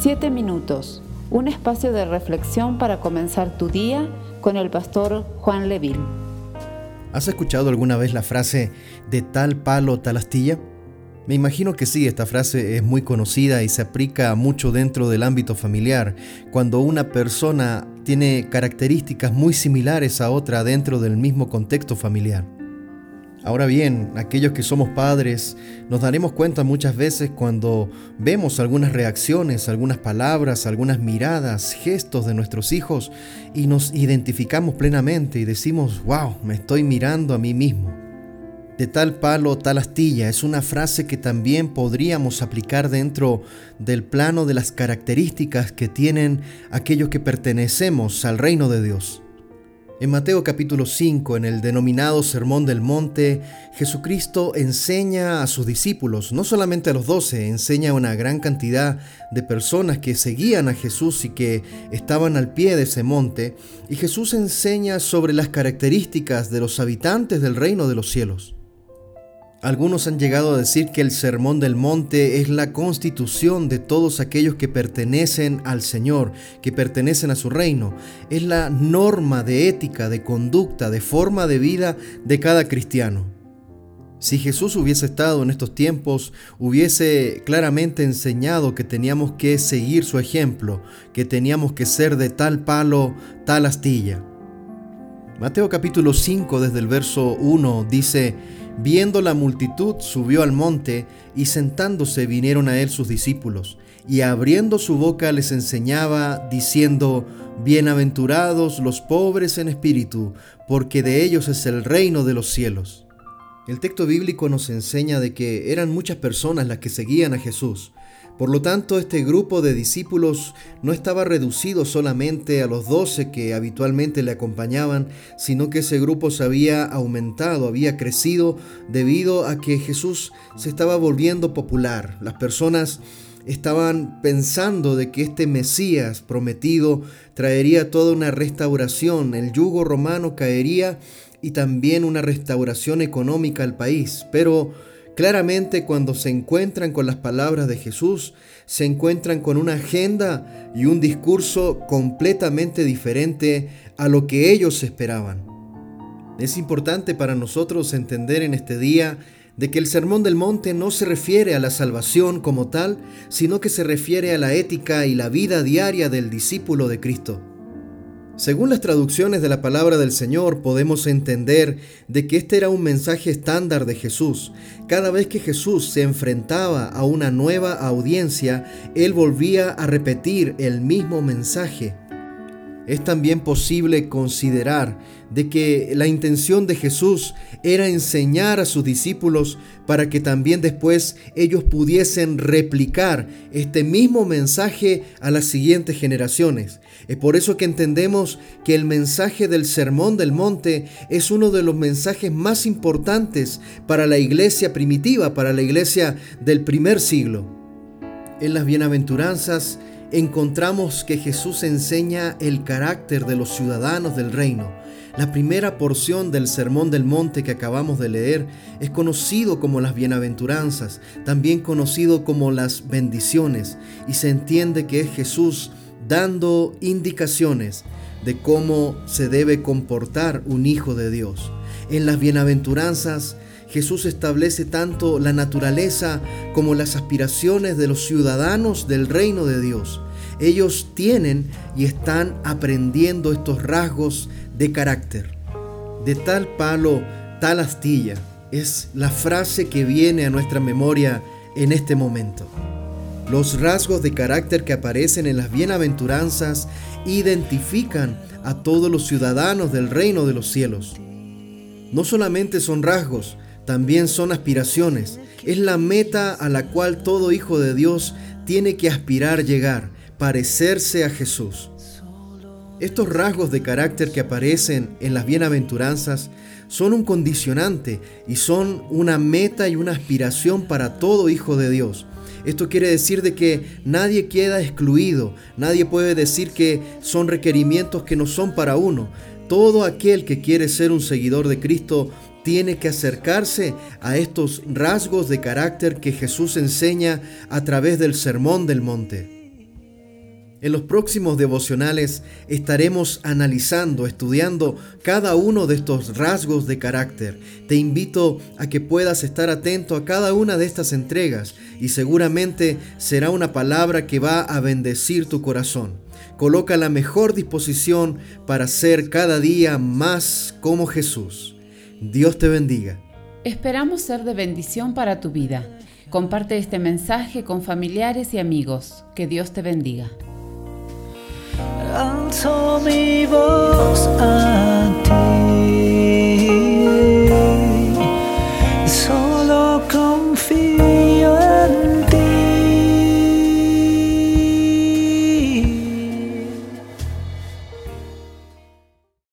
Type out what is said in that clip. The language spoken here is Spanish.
Siete minutos, un espacio de reflexión para comenzar tu día con el pastor Juan Leville. ¿Has escuchado alguna vez la frase de tal palo, tal astilla? Me imagino que sí, esta frase es muy conocida y se aplica mucho dentro del ámbito familiar, cuando una persona tiene características muy similares a otra dentro del mismo contexto familiar. Ahora bien, aquellos que somos padres nos daremos cuenta muchas veces cuando vemos algunas reacciones, algunas palabras, algunas miradas, gestos de nuestros hijos y nos identificamos plenamente y decimos, wow, me estoy mirando a mí mismo. De tal palo, tal astilla es una frase que también podríamos aplicar dentro del plano de las características que tienen aquellos que pertenecemos al reino de Dios. En Mateo capítulo 5, en el denominado Sermón del Monte, Jesucristo enseña a sus discípulos, no solamente a los doce, enseña a una gran cantidad de personas que seguían a Jesús y que estaban al pie de ese monte, y Jesús enseña sobre las características de los habitantes del reino de los cielos. Algunos han llegado a decir que el Sermón del Monte es la constitución de todos aquellos que pertenecen al Señor, que pertenecen a su reino. Es la norma de ética, de conducta, de forma de vida de cada cristiano. Si Jesús hubiese estado en estos tiempos, hubiese claramente enseñado que teníamos que seguir su ejemplo, que teníamos que ser de tal palo, tal astilla. Mateo capítulo 5 desde el verso 1 dice, Viendo la multitud, subió al monte, y sentándose vinieron a él sus discípulos, y abriendo su boca les enseñaba, diciendo, Bienaventurados los pobres en espíritu, porque de ellos es el reino de los cielos. El texto bíblico nos enseña de que eran muchas personas las que seguían a Jesús, por lo tanto, este grupo de discípulos no estaba reducido solamente a los doce que habitualmente le acompañaban, sino que ese grupo se había aumentado, había crecido debido a que Jesús se estaba volviendo popular. Las personas estaban pensando de que este Mesías prometido traería toda una restauración, el yugo romano caería y también una restauración económica al país, pero Claramente cuando se encuentran con las palabras de Jesús, se encuentran con una agenda y un discurso completamente diferente a lo que ellos esperaban. Es importante para nosotros entender en este día de que el Sermón del Monte no se refiere a la salvación como tal, sino que se refiere a la ética y la vida diaria del discípulo de Cristo. Según las traducciones de la palabra del Señor, podemos entender de que este era un mensaje estándar de Jesús. Cada vez que Jesús se enfrentaba a una nueva audiencia, Él volvía a repetir el mismo mensaje. Es también posible considerar de que la intención de Jesús era enseñar a sus discípulos para que también después ellos pudiesen replicar este mismo mensaje a las siguientes generaciones. Es por eso que entendemos que el mensaje del Sermón del Monte es uno de los mensajes más importantes para la iglesia primitiva, para la iglesia del primer siglo. En las bienaventuranzas, encontramos que Jesús enseña el carácter de los ciudadanos del reino. La primera porción del Sermón del Monte que acabamos de leer es conocido como las bienaventuranzas, también conocido como las bendiciones, y se entiende que es Jesús dando indicaciones de cómo se debe comportar un hijo de Dios. En las bienaventuranzas, Jesús establece tanto la naturaleza como las aspiraciones de los ciudadanos del reino de Dios. Ellos tienen y están aprendiendo estos rasgos de carácter. De tal palo, tal astilla, es la frase que viene a nuestra memoria en este momento. Los rasgos de carácter que aparecen en las bienaventuranzas identifican a todos los ciudadanos del reino de los cielos. No solamente son rasgos, también son aspiraciones. Es la meta a la cual todo hijo de Dios tiene que aspirar llegar, parecerse a Jesús. Estos rasgos de carácter que aparecen en las bienaventuranzas son un condicionante y son una meta y una aspiración para todo hijo de Dios. Esto quiere decir de que nadie queda excluido, nadie puede decir que son requerimientos que no son para uno. Todo aquel que quiere ser un seguidor de Cristo tiene que acercarse a estos rasgos de carácter que Jesús enseña a través del Sermón del Monte. En los próximos devocionales estaremos analizando, estudiando cada uno de estos rasgos de carácter. Te invito a que puedas estar atento a cada una de estas entregas y seguramente será una palabra que va a bendecir tu corazón. Coloca la mejor disposición para ser cada día más como Jesús. Dios te bendiga. Esperamos ser de bendición para tu vida. Comparte este mensaje con familiares y amigos. Que Dios te bendiga. Mi voz a ti. Solo confío.